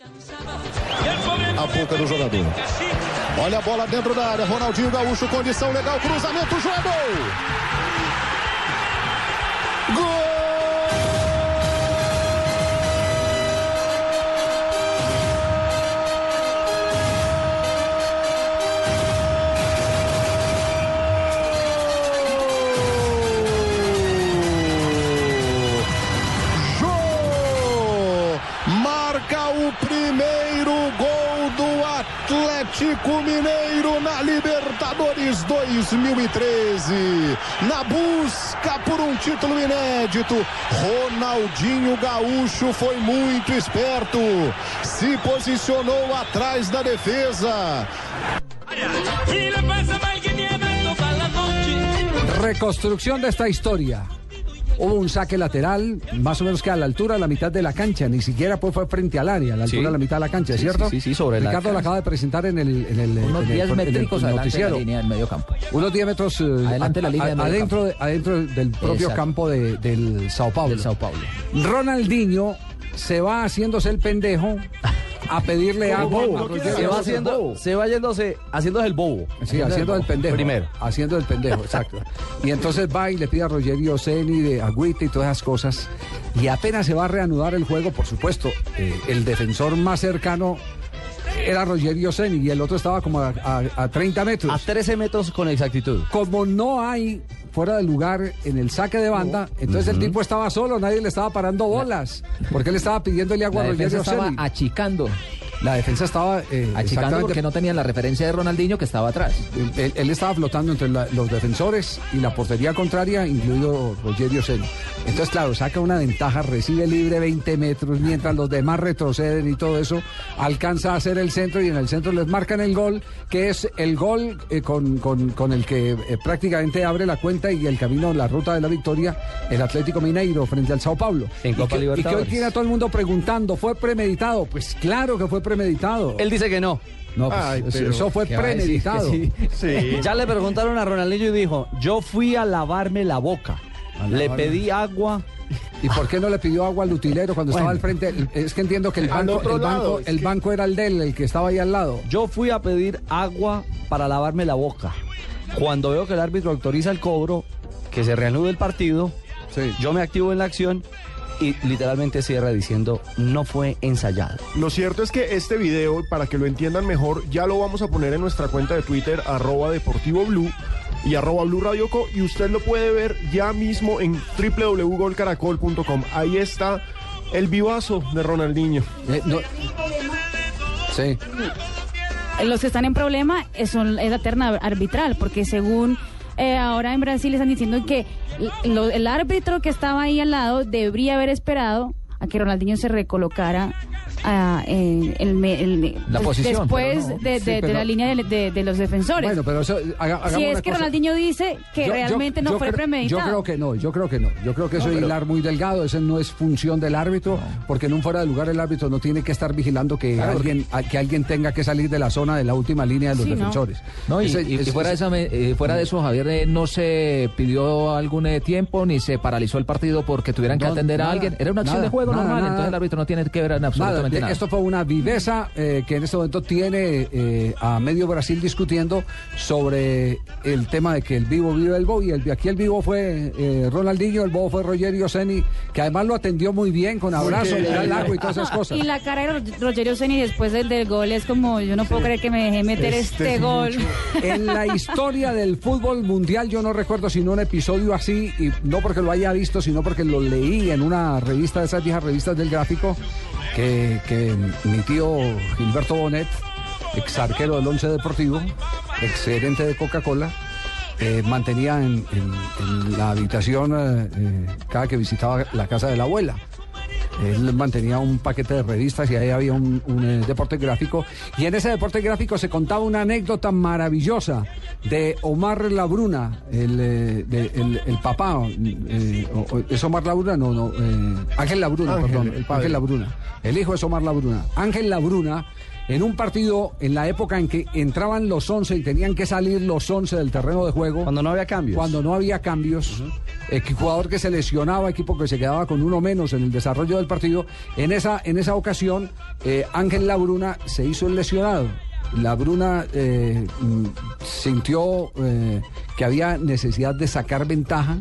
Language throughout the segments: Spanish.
A boca do jogador. Olha a bola dentro da área. Ronaldinho Gaúcho, condição legal, cruzamento, João! Gol! Atlético Mineiro na Libertadores 2013. Na busca por um título inédito, Ronaldinho Gaúcho foi muito esperto. Se posicionou atrás da defesa. Reconstrucción de esta historia. Hubo un saque lateral, más o menos que a la altura de la mitad de la cancha, ni siquiera pues fue frente al área, a la altura Sí. de la mitad de la cancha, ¿cierto? sí, sí, sí, sobre la Ricardo lo cancha. acaba de presentar en el, en el, Unos en el- 10 en el métricos adelante de la línea del medio campo. Unos 10 metros eh, Adelante de la línea del medio adentro, de- adentro del propio Exacto. campo de- del Sao Paulo. Del Sao Paulo. Ronaldinho se va haciéndose el pendejo a pedirle agua a Rogerio Se va Seni. haciendo, se va yéndose, haciéndose el bobo. Sí, haciendo el pendejo. Primero. Haciendo el pendejo, exacto. Y entonces va y le pide a Rogerio Ceni de agüita y todas esas cosas. Y apenas se va a reanudar el juego, por supuesto, eh, el defensor más cercano era Rogerio Ceni y el otro estaba como a, a- a 30 metros. A 13 metros con exactitud. Como no hay fuera de lugar en el saque de banda, entonces el tipo estaba solo, nadie le estaba parando bolas, porque él estaba pidiéndole agua a Rogerio estaba achicando. La defensa estaba eh, Achicando porque no tenían la referencia de Ronaldinho que estaba atrás. Él, estaba flotando entre la- los defensores y la portería contraria, incluido Rogerio Ceni. Entonces, claro, saca una ventaja, recibe libre 20 metros, mientras los demás retroceden y todo eso, alcanza a hacer el centro y en el centro les marcan el gol, que es el gol eh, con, con- con el que eh, prácticamente abre la cuenta y el camino, la ruta de la victoria, el Atlético Mineiro frente al Sao Paulo. En y Copa que, y que hoy tiene a todo el mundo preguntando, ¿fue premeditado? Pues claro que fue premeditado. Él dice que no. no, pues, Ay, eso- pero eso fue premeditado. Sí. Ya le preguntaron a Ronaldinho y dijo, yo fui a lavarme la boca. Le pedí agua. ¿Y por qué no le pidió agua al utilero cuando estaba al frente? Es que entiendo que el banco, el banco, el era el de él, el que estaba ahí al lado. Yo fui a pedir agua para lavarme la boca. Cuando veo que el árbitro autoriza el cobro, que se reanude el partido, Sí. yo me activo en la acción y literalmente cierra diciendo, no fue ensayado. Lo cierto es que este video, para que lo entiendan mejor, ya lo vamos a poner en nuestra cuenta de Twitter, arroba Deportivo Blue y arroba Blue Radio Co, y usted lo puede ver ya mismo en www.golcaracol.com. Ahí está el vivazo de Ronaldinho. Eh, no- Sí. los que están en problema es, son, es la terna arbitral, porque según eh, ahora en Brasil están diciendo que lo- el árbitro que estaba ahí al lado debería haber esperado a que Ronaldinho se recolocara ah, en el, La des- posición, después no. de, de- Sí, de pero- la línea de, de- de los defensores. Bueno, pero eso, haga- si es que cosa. Ronaldinho dice que Yo- yo- realmente no yo fue creo- premeditado. Yo creo que no, yo creo que no. Yo creo que eso es hilar muy delgado, eso no es función del árbitro, porque en un fuera de lugar el árbitro no tiene que estar vigilando que alguien a- que alguien tenga que salir de la zona de la última línea de los defensores. No, y, Ese- y- y ese- fuera, de ese- esa me- eh, fuera de eso, Javier, eh, no se pidió algún eh, tiempo ni se paralizó el partido porque tuvieran que atender nada, a alguien. Era una acción nada, de juego nada, normal, nada. entonces el árbitro no tiene que ver en Nada, absolutamente nada. esto fue una viveza eh, que en este momento tiene eh, a medio Brasil discutiendo sobre el tema de que el vivo vive el bobo y el, aquí el vivo fue eh, Ronaldinho, el bobo fue Rogerio Ceni, que además lo atendió muy bien con abrazo, le da el agua y todas esas cosas. Y la cara de Ro- Rogerio Ceni después del, del gol es como, yo no puedo creer que me dejé meter este, es gol. En la historia del fútbol mundial yo no recuerdo sino un episodio así, y no porque lo haya visto, sino porque lo leí en una revista de esas viejas revistas del gráfico, que, mi tío Gilberto Bonet, ex arquero del Once Deportivo, ex de Coca-Cola, eh, mantenía en, en- en la habitación eh, eh, cada que visitaba la casa de la abuela. Él mantenía un paquete de revistas y ahí había un, un, eh, deporte gráfico. Y en ese deporte gráfico se contaba una anécdota maravillosa de Omar Labruna, el, eh, de- el, el papá. eh, ¿Es Omar Labruna? No, no. eh, Ángel Labruna, Ángel, perdón. el. Ángel Labruna. El hijo es Omar Labruna. Ángel Labruna. En un partido, en la época en que entraban los 11 y tenían que salir los 11 del terreno de juego. Cuando no había cambios. Cuando no había cambios, jugador que se lesionaba, equipo que se quedaba con uno menos en el desarrollo del partido. En esa, en esa ocasión, eh, Ángel Labruna se hizo el lesionado. Labruna eh, mm, sintió eh, que había necesidad de sacar ventaja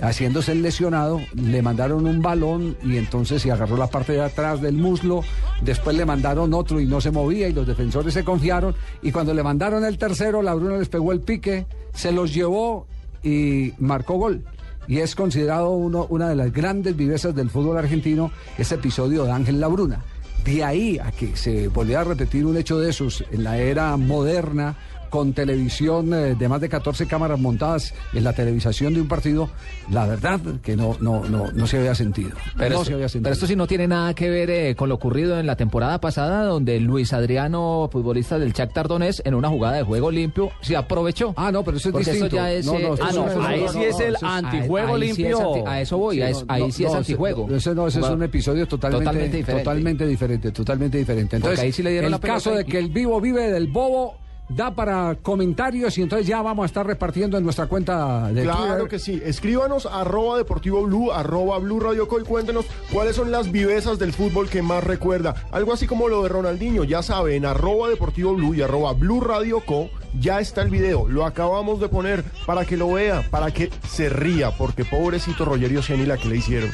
haciéndose el lesionado, le mandaron un balón y entonces se agarró la parte de atrás del muslo, después le mandaron otro y no se movía y los defensores se confiaron y cuando le mandaron el tercero, la Bruna les pegó el pique, se los llevó y marcó gol. Y es considerado uno, una de las grandes vivezas del fútbol argentino ese episodio de Ángel Labruna. De ahí a que se volviera a repetir un hecho de esos en la era moderna, con televisión eh, de más de 14 cámaras montadas en la televisación de un partido, la verdad que no, no, no, no se había sentido. Pero, no esto, se había sentido. pero esto sí no tiene nada que ver eh, con lo ocurrido en la temporada pasada, donde Luis Adriano, futbolista del Shakhtar Donetsk, en una jugada de juego limpio, se aprovechó. Ah, no, pero eso es Porque distinto. eso ya es, No, no, esto ah, no, ahí sí es el antijuego ahí sí es limpio. anti- a eso voy, a, es- ahí sí es antijuego. Ese no, ese es un episodio totalmente, Totalmente diferente. totalmente diferente, totalmente diferente. Entonces, ahí sí le dieron el la caso de que el vivo vive del bobo da para comentarios y entonces ya vamos a estar repartiendo en nuestra cuenta de Claro Twitter. que sí. Escríbanos arroba deportivo blue, arroba blue radio Co, y cuéntenos cuáles son las vivezas del fútbol que más recuerda. Algo así como lo de Ronaldinho. Ya sabe, en arroba deportivo blue y arroba blue radio co ya está el video. Lo acabamos de poner para que lo vea, para que se ría, porque pobrecito Rogerio Ciani la que le hicieron.